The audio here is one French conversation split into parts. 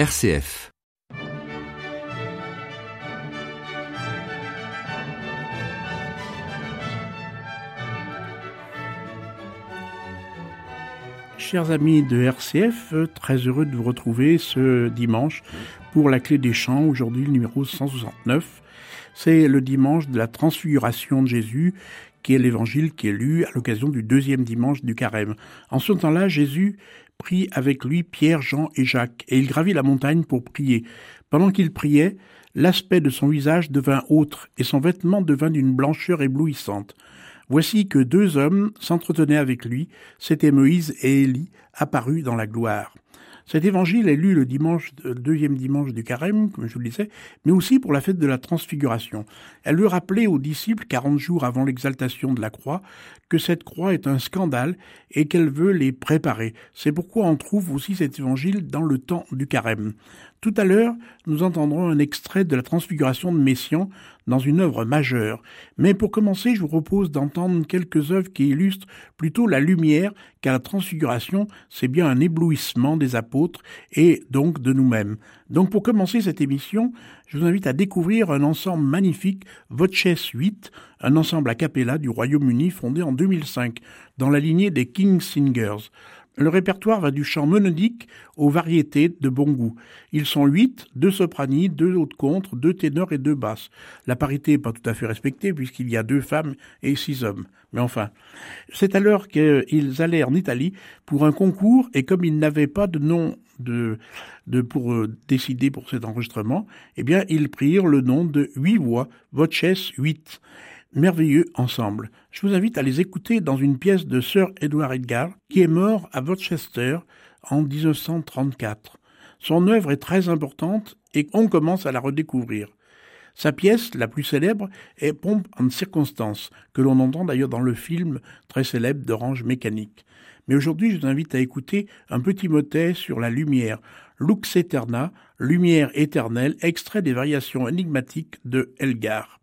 RCF. Chers amis de RCF, très heureux de vous retrouver ce dimanche pour la clé des champs, aujourd'hui le numéro 169. C'est le dimanche de la transfiguration de Jésus, qui est l'évangile qui est lu à l'occasion du deuxième dimanche du carême. En ce temps-là, Jésus prit avec lui Pierre, Jean et Jacques, et il gravit la montagne pour prier. Pendant qu'il priait, l'aspect de son visage devint autre, et son vêtement devint d'une blancheur éblouissante. Voici que deux hommes s'entretenaient avec lui, c'étaient Moïse et Élie, apparus dans la gloire. Cet évangile est lu le dimanche, le deuxième dimanche du carême, comme je vous le disais, mais aussi pour la fête de la transfiguration. Elle veut rappeler aux disciples, quarante jours avant l'exaltation de la croix, que cette croix est un scandale et qu'elle veut les préparer. C'est pourquoi on trouve aussi cet évangile dans le temps du carême. Tout à l'heure, nous entendrons un extrait de la transfiguration de Messian dans une œuvre majeure. Mais pour commencer, je vous propose d'entendre quelques œuvres qui illustrent plutôt la lumière, car la transfiguration, c'est bien un éblouissement des apôtres et donc de nous-mêmes. Donc pour commencer cette émission, je vous invite à découvrir un ensemble magnifique, Voces 8, un ensemble a cappella du Royaume-Uni fondé en 2005, dans la lignée des King Singers. Le répertoire va du chant monodique aux variétés de bon goût. Ils sont huit, deux sopranis, deux hautes contre, deux ténors et deux basses. La parité n'est pas tout à fait respectée puisqu'il y a deux femmes et six hommes. Mais enfin, c'est alors qu'ils allaient en Italie pour un concours et comme ils n'avaient pas de nom de, de pour euh, décider pour cet enregistrement, eh bien, ils prirent le nom de huit voix, Voces 8 merveilleux ensemble. Je vous invite à les écouter dans une pièce de Sir Edward Edgar, qui est mort à Worcester en 1934. Son œuvre est très importante et on commence à la redécouvrir. Sa pièce la plus célèbre est Pompe en circonstance, que l'on entend d'ailleurs dans le film très célèbre d'Orange Mécanique. Mais aujourd'hui, je vous invite à écouter un petit motet sur la lumière, Lux Eterna, lumière éternelle, extrait des variations énigmatiques de Elgar.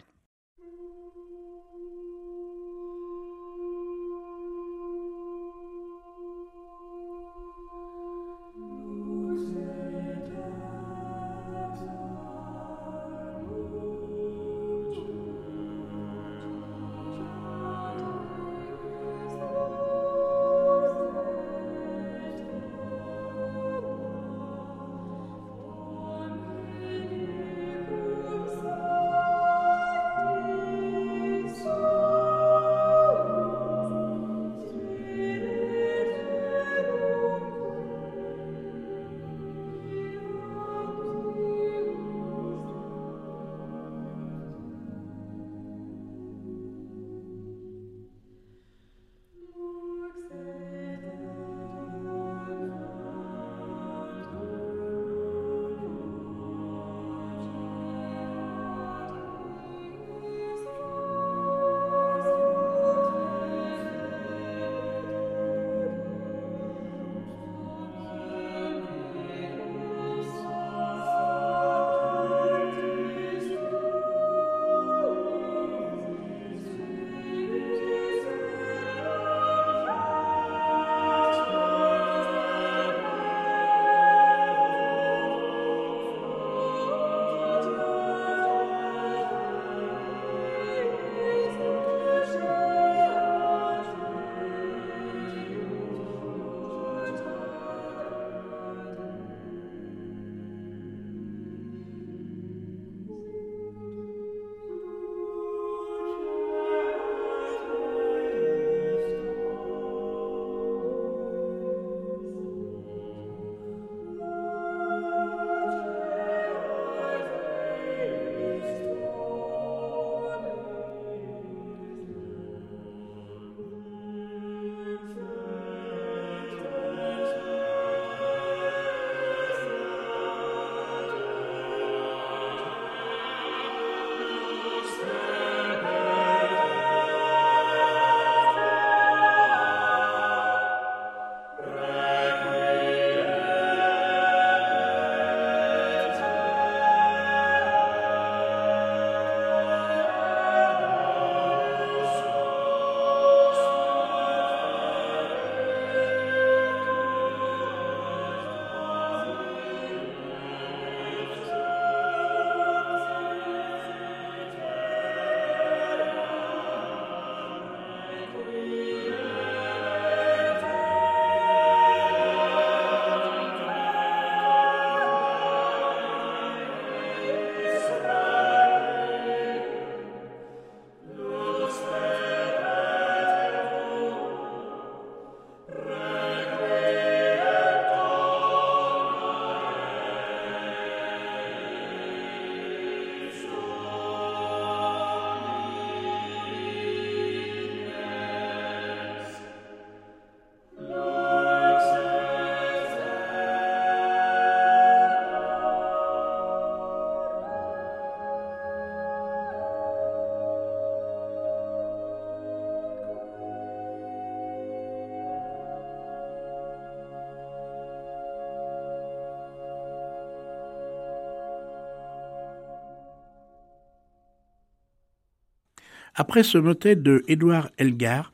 Après ce motet de Édouard Elgar,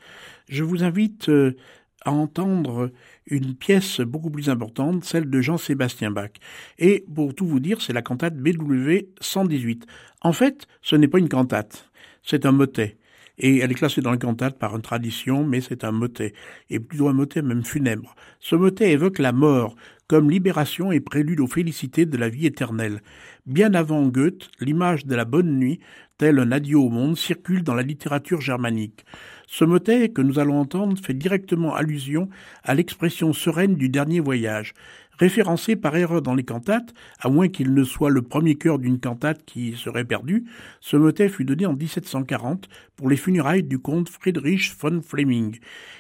je vous invite euh, à entendre une pièce beaucoup plus importante, celle de Jean-Sébastien Bach. Et pour tout vous dire, c'est la cantate BW 118. En fait, ce n'est pas une cantate, c'est un motet. Et elle est classée dans la cantate par une tradition, mais c'est un motet, et plutôt un motet même funèbre. Ce motet évoque la mort comme libération et prélude aux félicités de la vie éternelle. Bien avant Goethe, l'image de la bonne nuit, un adieu au monde, circule dans la littérature germanique. Ce motet que nous allons entendre fait directement allusion à l'expression sereine du dernier voyage. Référencé par erreur dans les cantates, à moins qu'il ne soit le premier chœur d'une cantate qui serait perdue, ce motet fut donné en 1740 pour les funérailles du comte Friedrich von Fleming.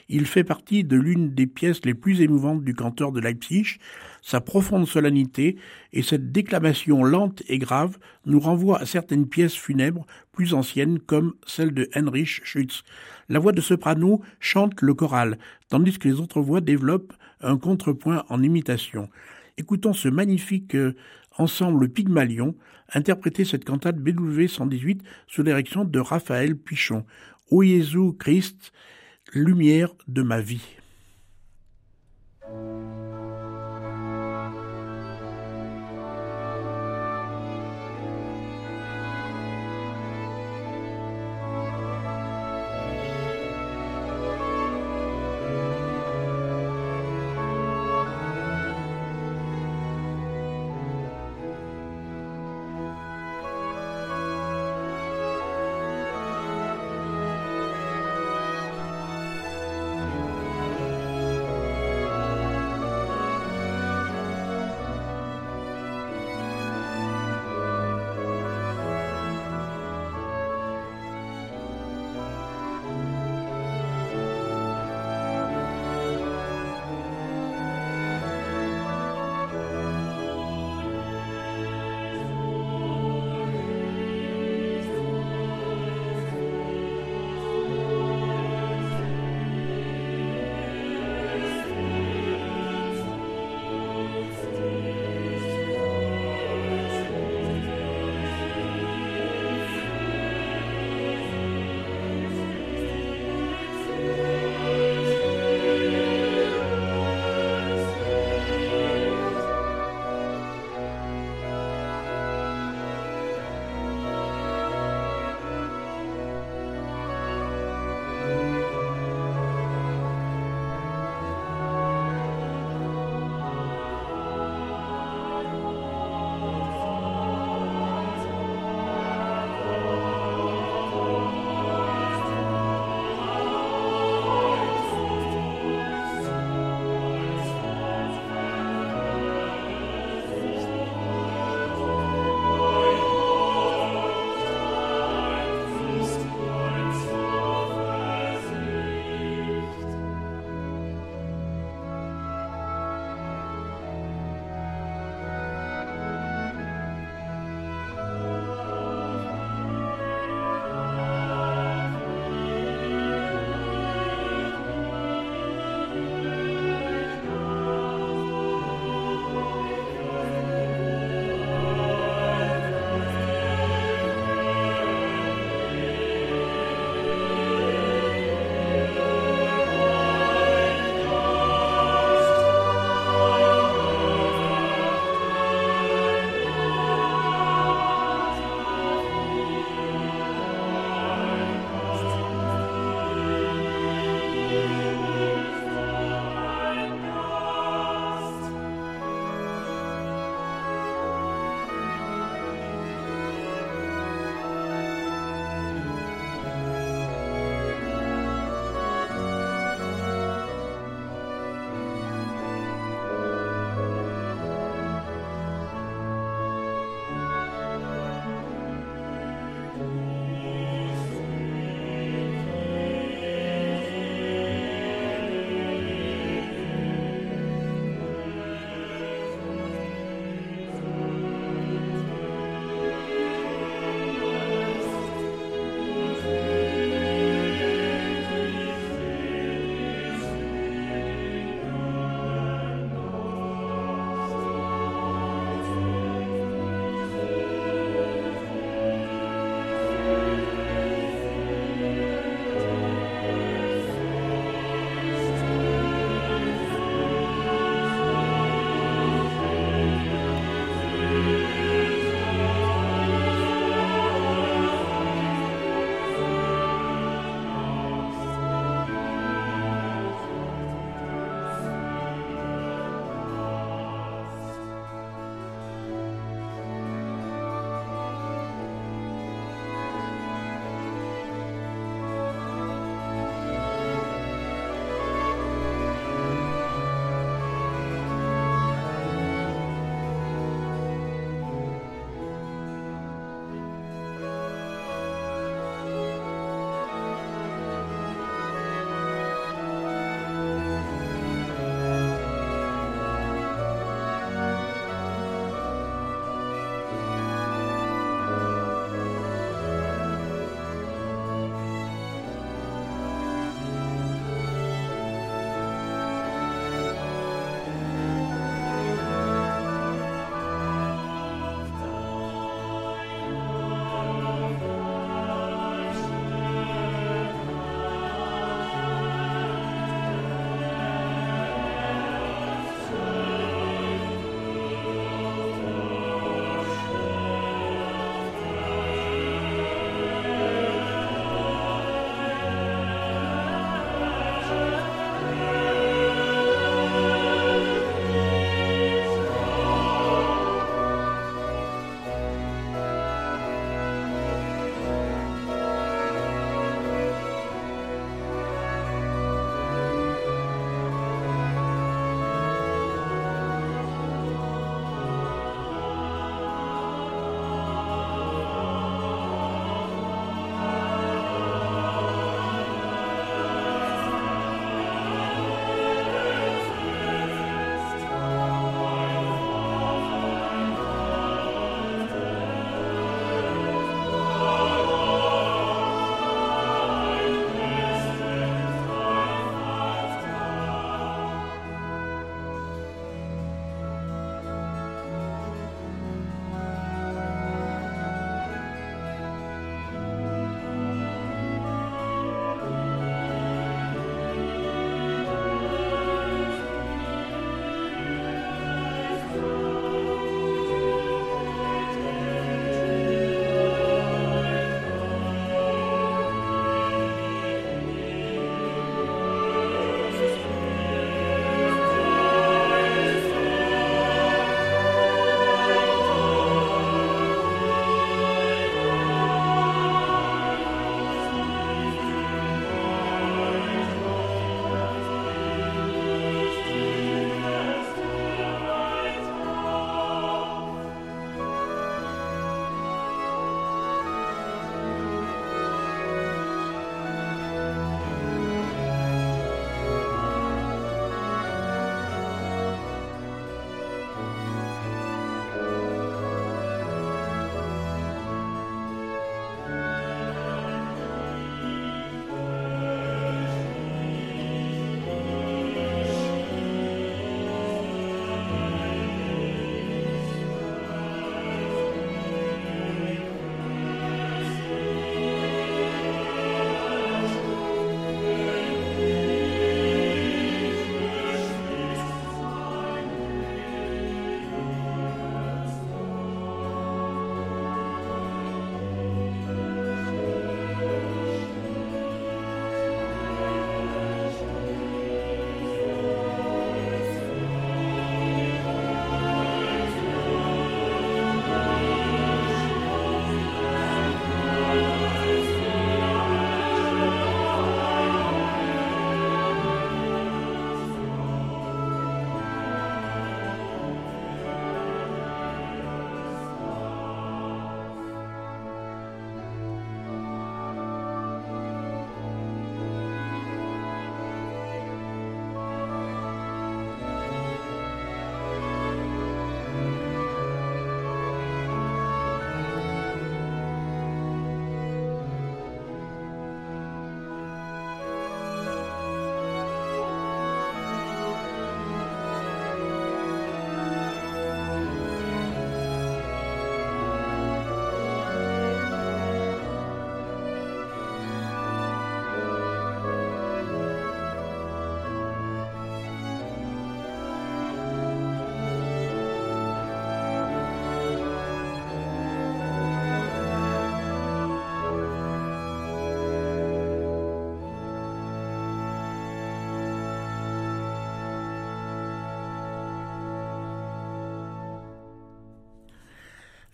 Il fait partie de l'une des pièces les plus émouvantes du canteur de Leipzig. Sa profonde solennité et cette déclamation lente et grave nous renvoient à certaines pièces funèbres plus anciennes comme celle de Heinrich Schütz. La voix de soprano chante le choral, tandis que les autres voix développent un contrepoint en imitation. Écoutons ce magnifique euh, ensemble Pygmalion interpréter cette cantate BW 118 sous l'érection de Raphaël Pichon. Ô Jésus Christ, lumière de ma vie?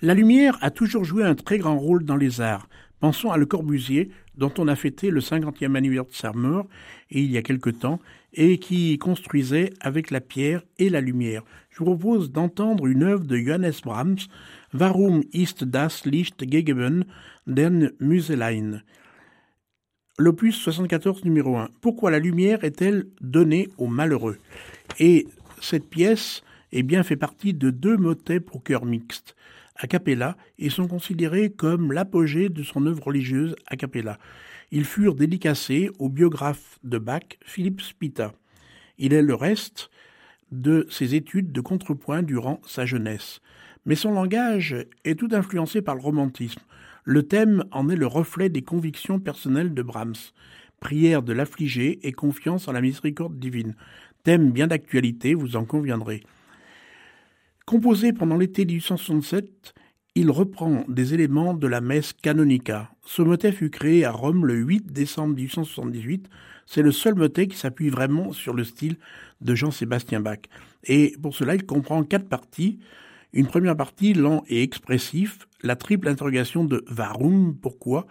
La lumière a toujours joué un très grand rôle dans les arts. Pensons à Le Corbusier, dont on a fêté le 50e anniversaire mort, et il y a quelque temps, et qui construisait avec la pierre et la lumière. Je vous propose d'entendre une œuvre de Johannes Brahms, Warum ist das Licht gegeben den Muselein L'opus 74 numéro 1. Pourquoi la lumière est-elle donnée aux malheureux? Et cette pièce bien, fait partie de deux motets pour chœur mixte a cappella et sont considérés comme l'apogée de son œuvre religieuse a cappella. Ils furent dédicacés au biographe de Bach, Philippe Spita. Il est le reste de ses études de contrepoint durant sa jeunesse. Mais son langage est tout influencé par le romantisme. Le thème en est le reflet des convictions personnelles de Brahms. Prière de l'affligé et confiance en la miséricorde divine. Thème bien d'actualité, vous en conviendrez. Composé pendant l'été 1867, il reprend des éléments de la messe canonica. Ce motet fut créé à Rome le 8 décembre 1878. C'est le seul motet qui s'appuie vraiment sur le style de Jean-Sébastien Bach. Et pour cela, il comprend quatre parties. Une première partie lent et expressif, la triple interrogation de Varum, pourquoi,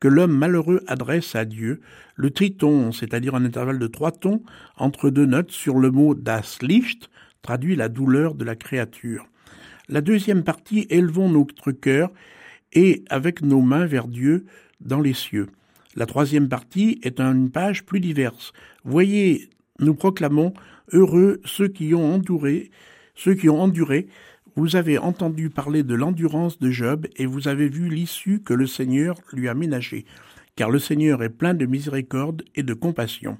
que l'homme malheureux adresse à Dieu, le triton, c'est-à-dire un intervalle de trois tons entre deux notes sur le mot das Licht, traduit la douleur de la créature. La deuxième partie, élevons notre cœur et avec nos mains vers Dieu dans les cieux. La troisième partie est une page plus diverse. Voyez, nous proclamons heureux ceux qui ont enduré, ceux qui ont enduré. Vous avez entendu parler de l'endurance de Job et vous avez vu l'issue que le Seigneur lui a ménagée, car le Seigneur est plein de miséricorde et de compassion.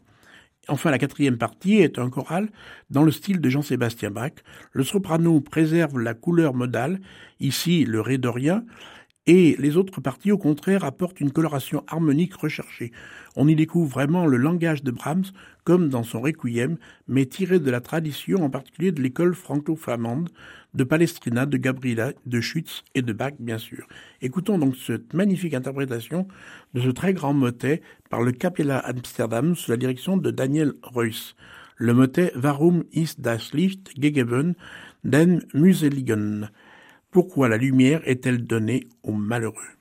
Enfin, la quatrième partie est un choral dans le style de Jean-Sébastien Bach. Le soprano préserve la couleur modale, ici le ré dorien, et les autres parties, au contraire, apportent une coloration harmonique recherchée. On y découvre vraiment le langage de Brahms, comme dans son Requiem, mais tiré de la tradition, en particulier de l'école franco-flamande, de Palestrina, de Gabriela, de Schütz et de Bach, bien sûr. Écoutons donc cette magnifique interprétation de ce très grand motet par le Capella Amsterdam sous la direction de Daniel Reuss. Le motet Warum ist das Licht gegeben den Museligen pourquoi la lumière est-elle donnée aux malheureux?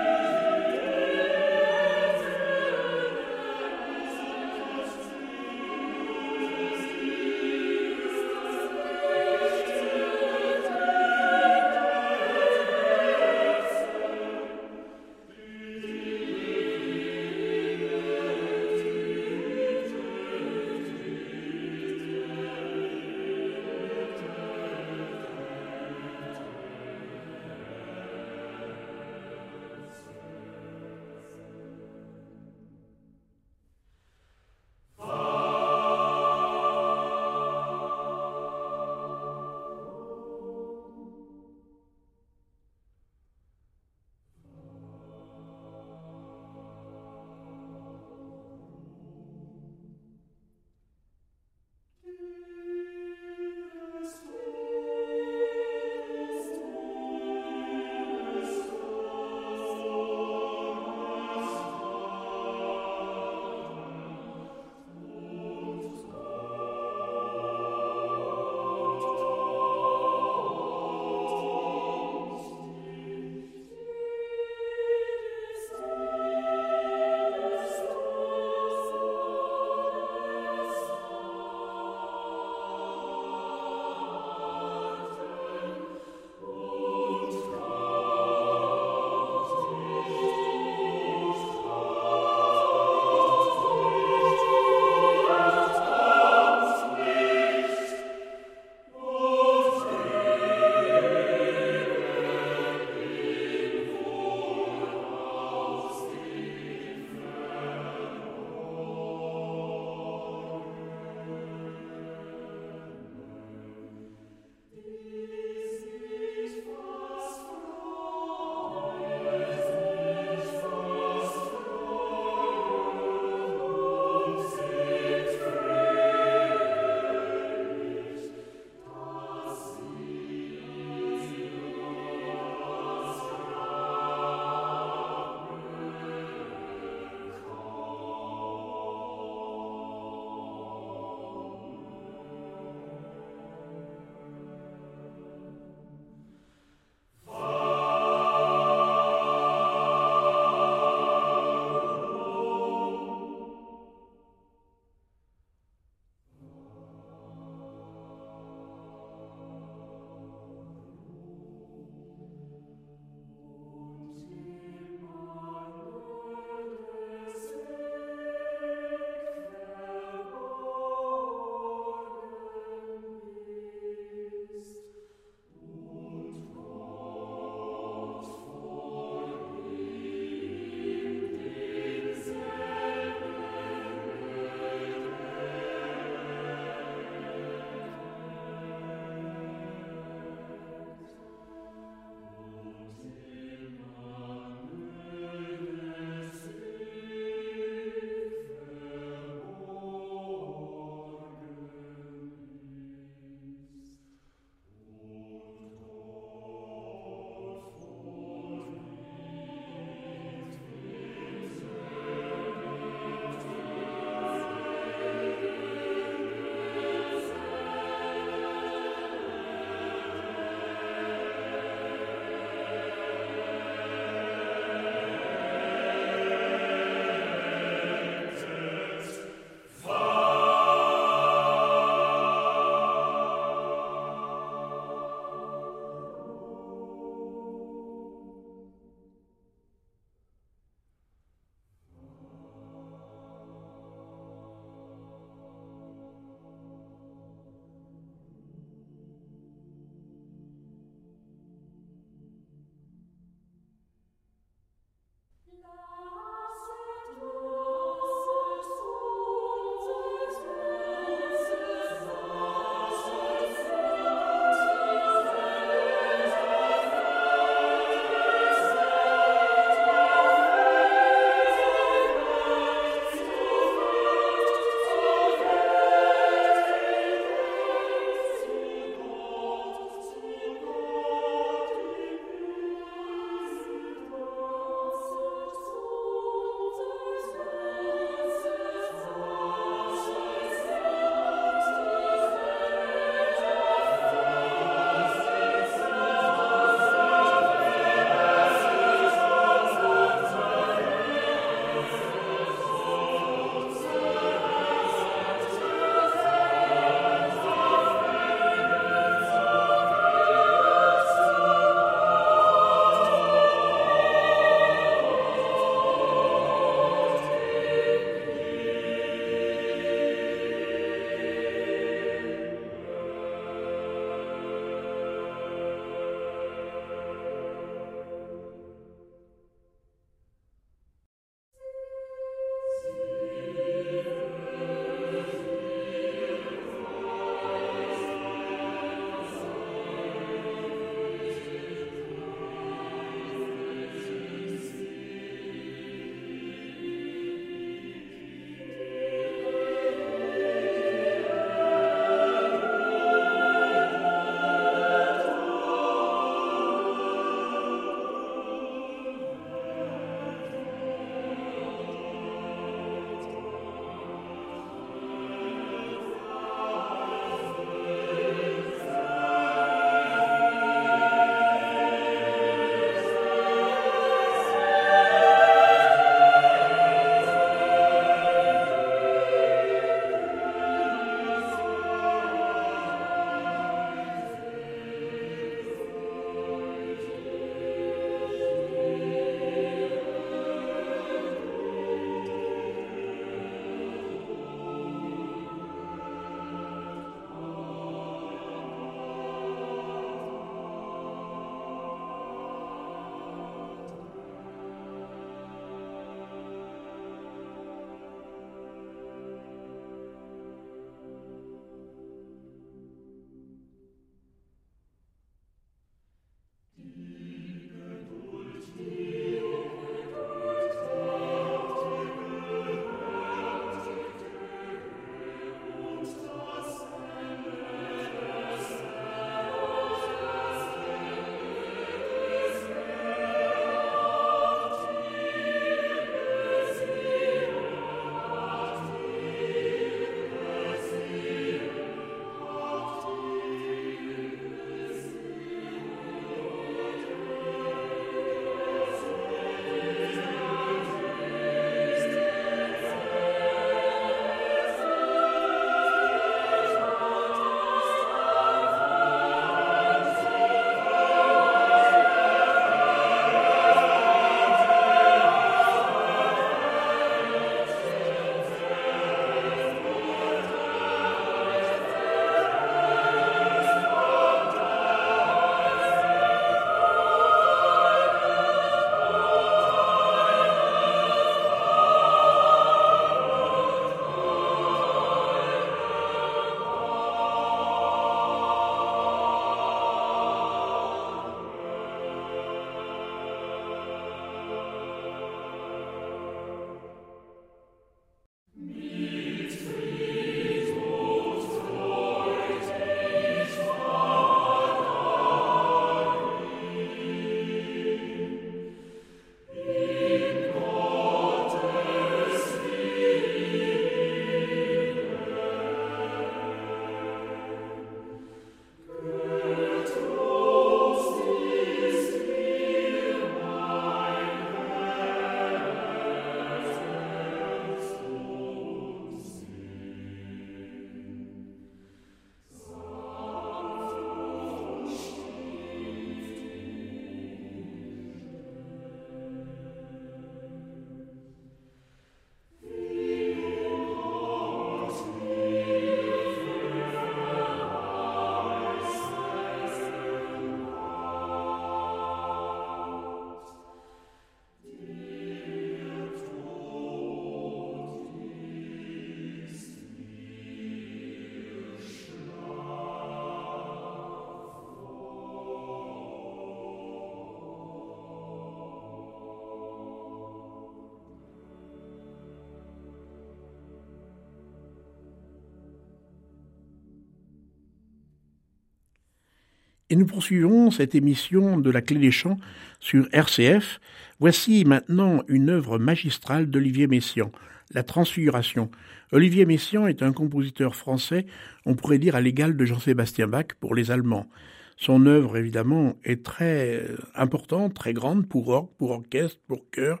Et nous poursuivons cette émission de la Clé des Champs sur RCF. Voici maintenant une œuvre magistrale d'Olivier Messiaen, La Transfiguration. Olivier Messiaen est un compositeur français, on pourrait dire à l'égal de Jean-Sébastien Bach pour les Allemands. Son œuvre, évidemment, est très importante, très grande pour orgue, pour orchestre, pour chœur,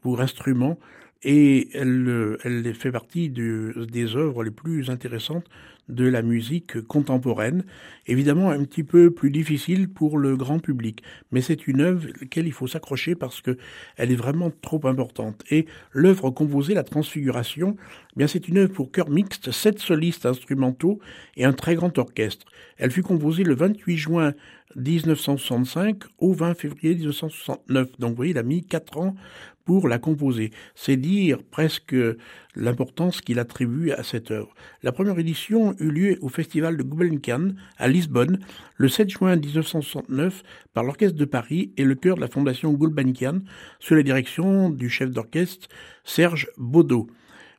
pour instruments et elle, fait partie de, des œuvres les plus intéressantes de la musique contemporaine, évidemment un petit peu plus difficile pour le grand public, mais c'est une œuvre laquelle il faut s'accrocher parce que elle est vraiment trop importante. Et l'œuvre composée, la Transfiguration, eh bien c'est une œuvre pour chœur mixte, sept solistes instrumentaux et un très grand orchestre. Elle fut composée le 28 juin 1965 au 20 février 1969. Donc vous voyez, il a mis quatre ans pour la composer. C'est dire presque l'importance qu'il attribue à cette œuvre. La première édition eut lieu au festival de Gulbenkian à Lisbonne le 7 juin 1969 par l'Orchestre de Paris et le chœur de la Fondation Gulbenkian sous la direction du chef d'orchestre Serge Baudot.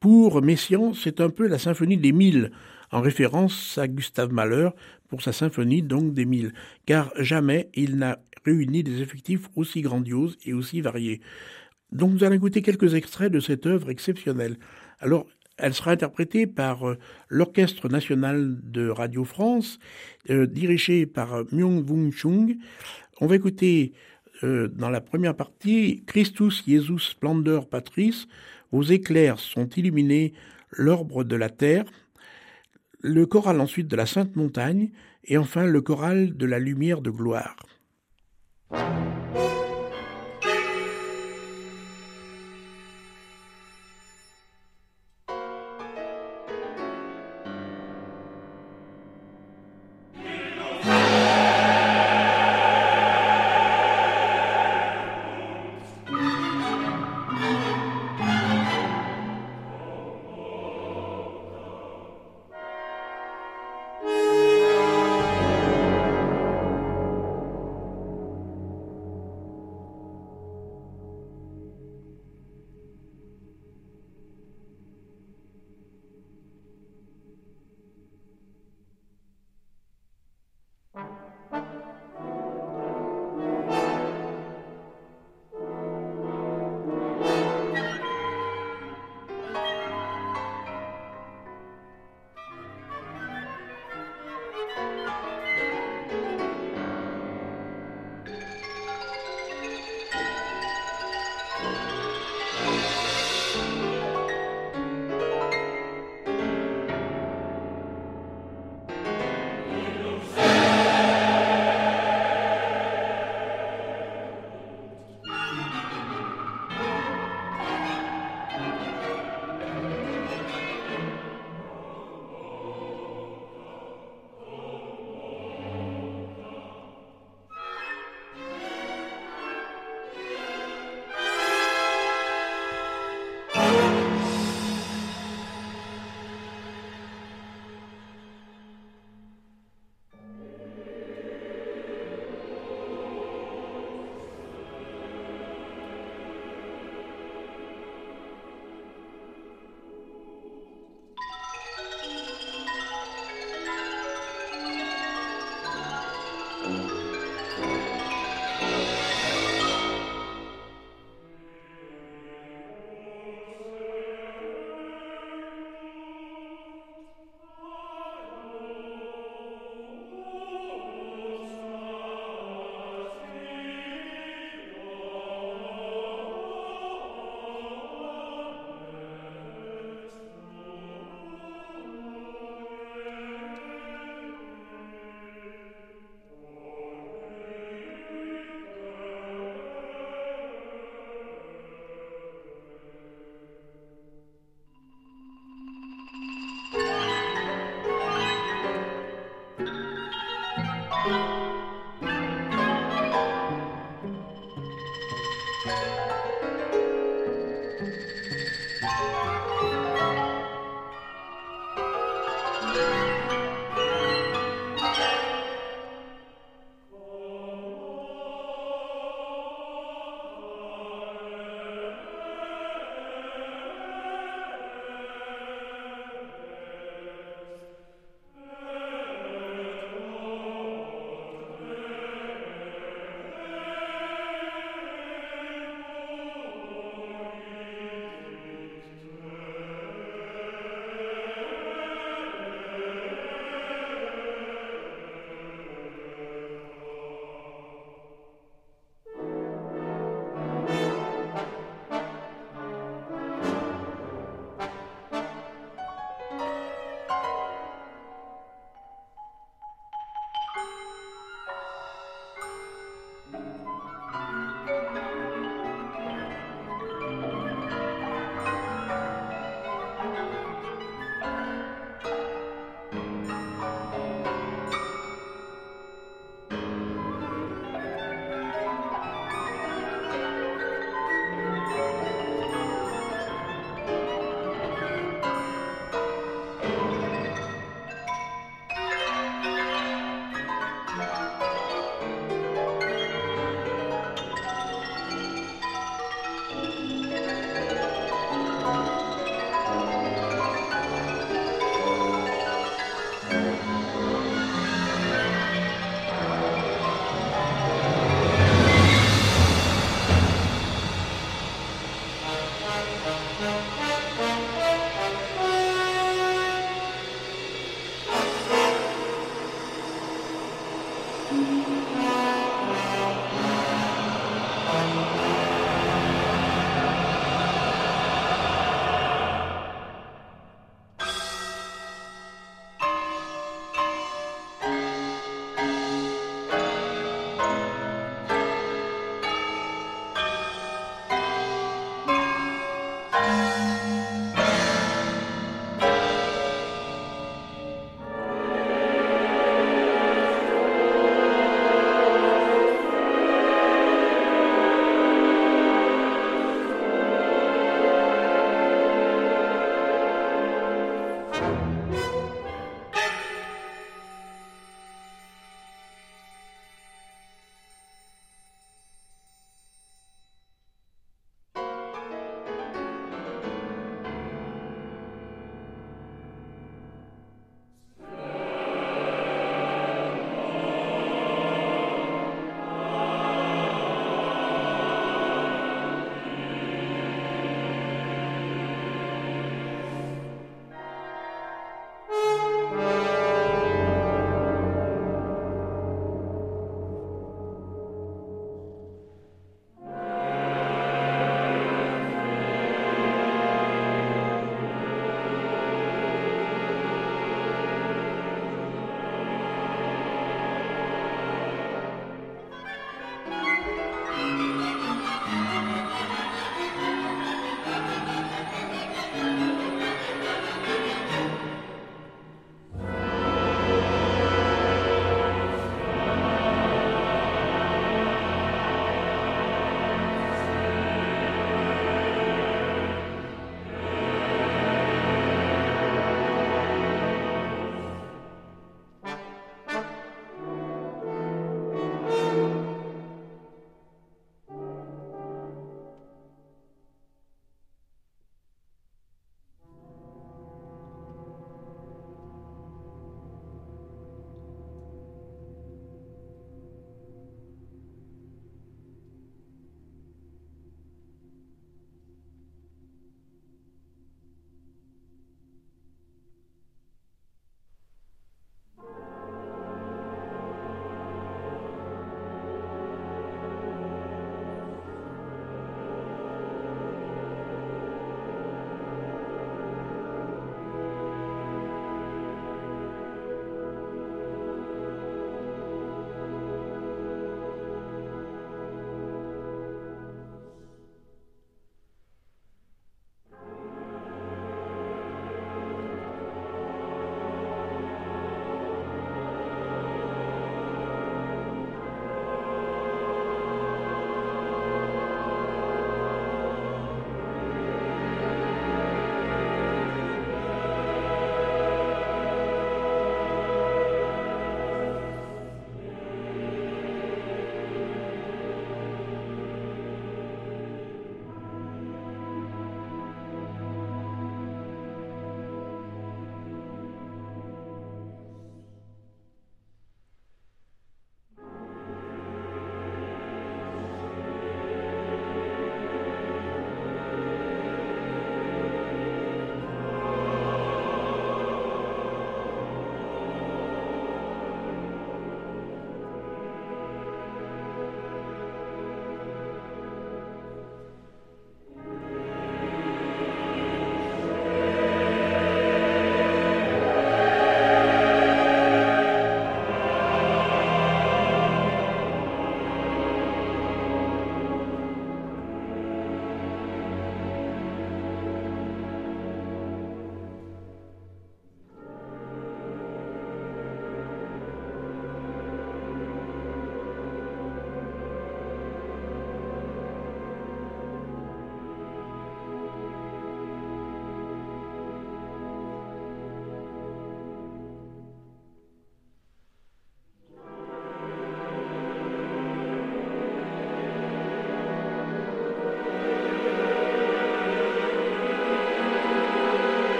Pour Messiaen, c'est un peu la symphonie des mille, en référence à Gustave Mahler pour sa symphonie donc des mille, car jamais il n'a réuni des effectifs aussi grandioses et aussi variés. Donc nous allons écouter quelques extraits de cette œuvre exceptionnelle. Alors, elle sera interprétée par euh, l'Orchestre national de Radio France, euh, dirigé par euh, Myung Wung Chung. On va écouter dans la première partie Christus Jesus Splendor Patris, vos éclairs sont illuminés l'orbre de la terre, le choral ensuite de la Sainte Montagne, et enfin le choral de la lumière de gloire.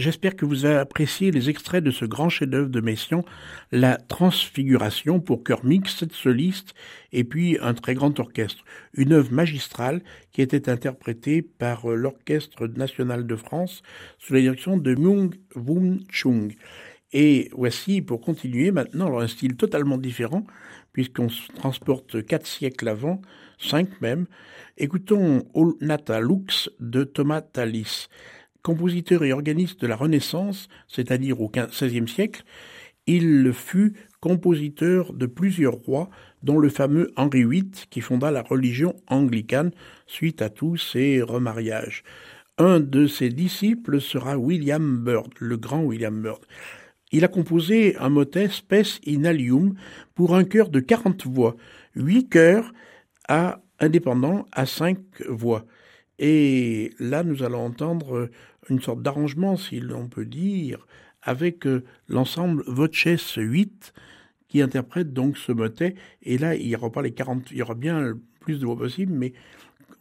J'espère que vous avez apprécié les extraits de ce grand chef-d'œuvre de Messiaen, La Transfiguration pour chœur mixte, sept solistes et puis un très grand orchestre. Une œuvre magistrale qui était interprétée par l'Orchestre national de France sous la direction de Myung Woon Chung. Et voici, pour continuer maintenant, alors un style totalement différent, puisqu'on se transporte quatre siècles avant, cinq même. Écoutons Nata Lux de Thomas Tallis. Compositeur et organiste de la Renaissance, c'est-à-dire au XVIe siècle, il fut compositeur de plusieurs rois, dont le fameux Henri VIII, qui fonda la religion anglicane suite à tous ses remariages. Un de ses disciples sera William Byrd, le grand William Byrd. Il a composé un motet Spes in Alium pour un chœur de quarante voix, huit chœurs à indépendants à cinq voix. Et là, nous allons entendre une sorte d'arrangement, si l'on peut dire, avec euh, l'ensemble Voces 8 qui interprète donc ce motet. Et là, il y aura pas les 40, il y aura bien plus de voix possible, mais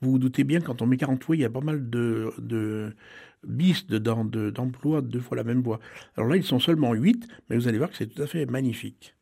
vous vous doutez bien, quand on met 40 voix, il y a pas mal de, de bis dedans, d'emploi, de, deux fois la même voix. Alors là, ils sont seulement 8, mais vous allez voir que c'est tout à fait magnifique.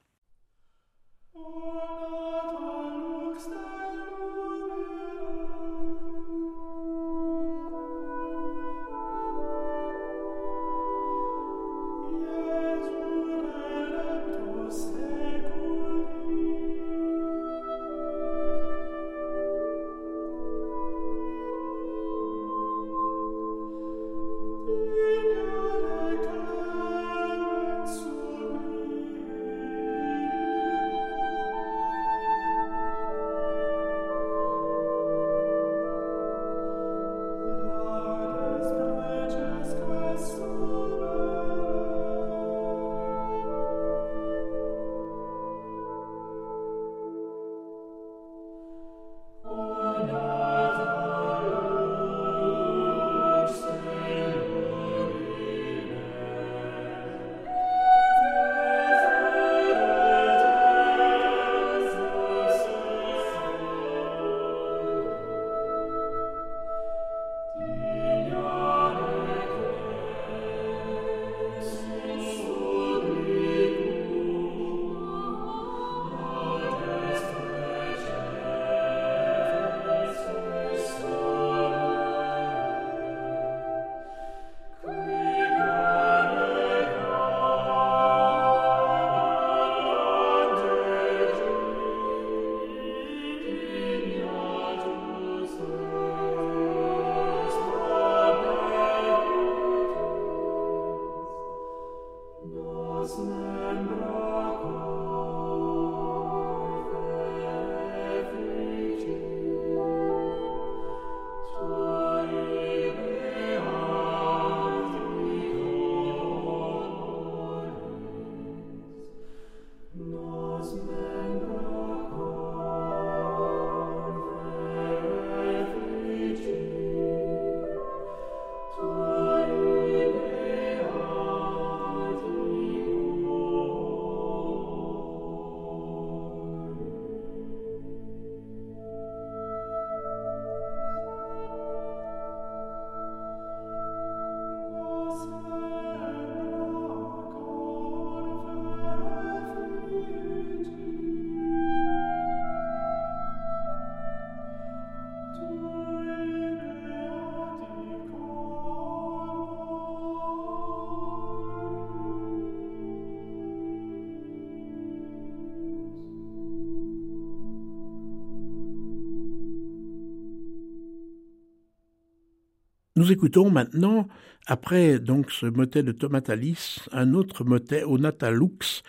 Nous écoutons maintenant, après donc ce motet de Tomatalis, un autre motet, Onata Lux,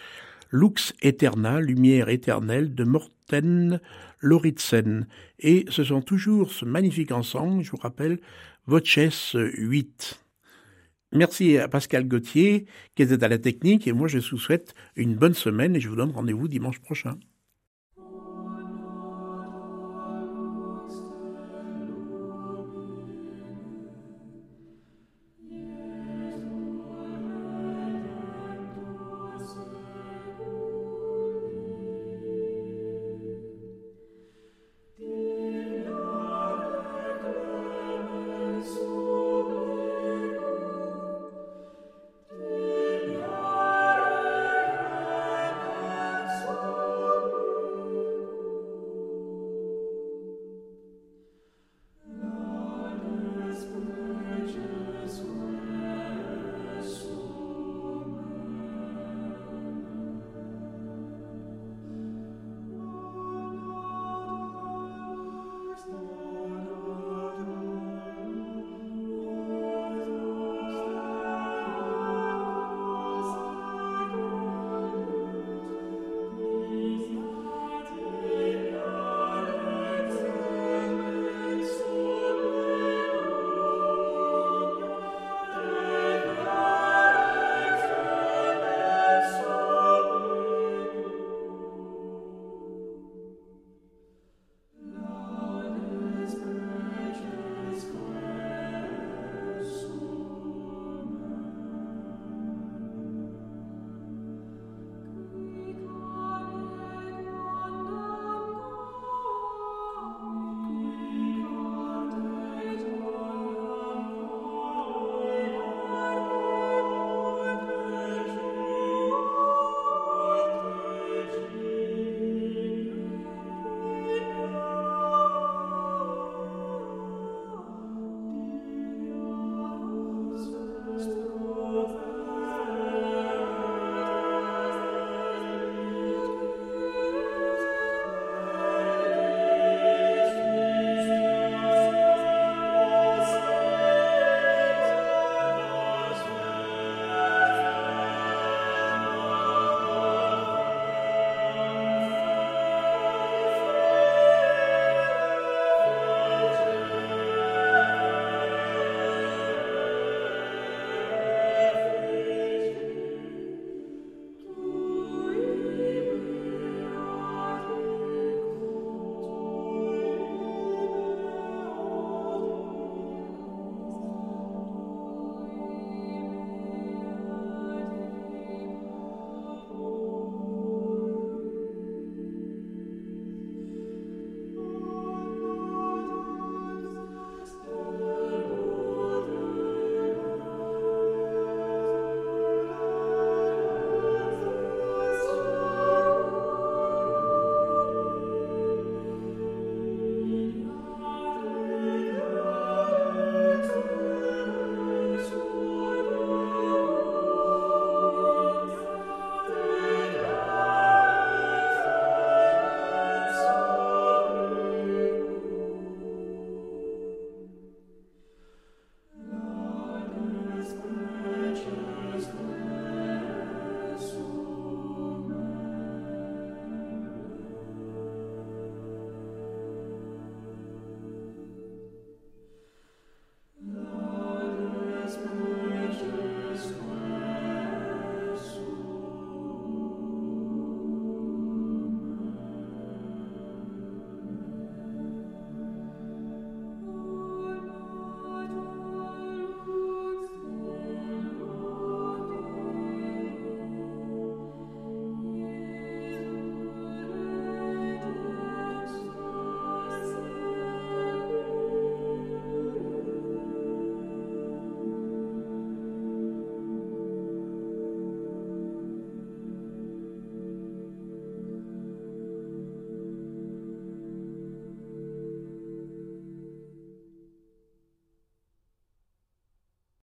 Lux Eterna, lumière éternelle, de Morten Loritzen. Et ce sont toujours ce magnifique ensemble, je vous rappelle, Voces 8. Merci à Pascal Gauthier qui était à la technique et moi je vous souhaite une bonne semaine et je vous donne rendez-vous dimanche prochain.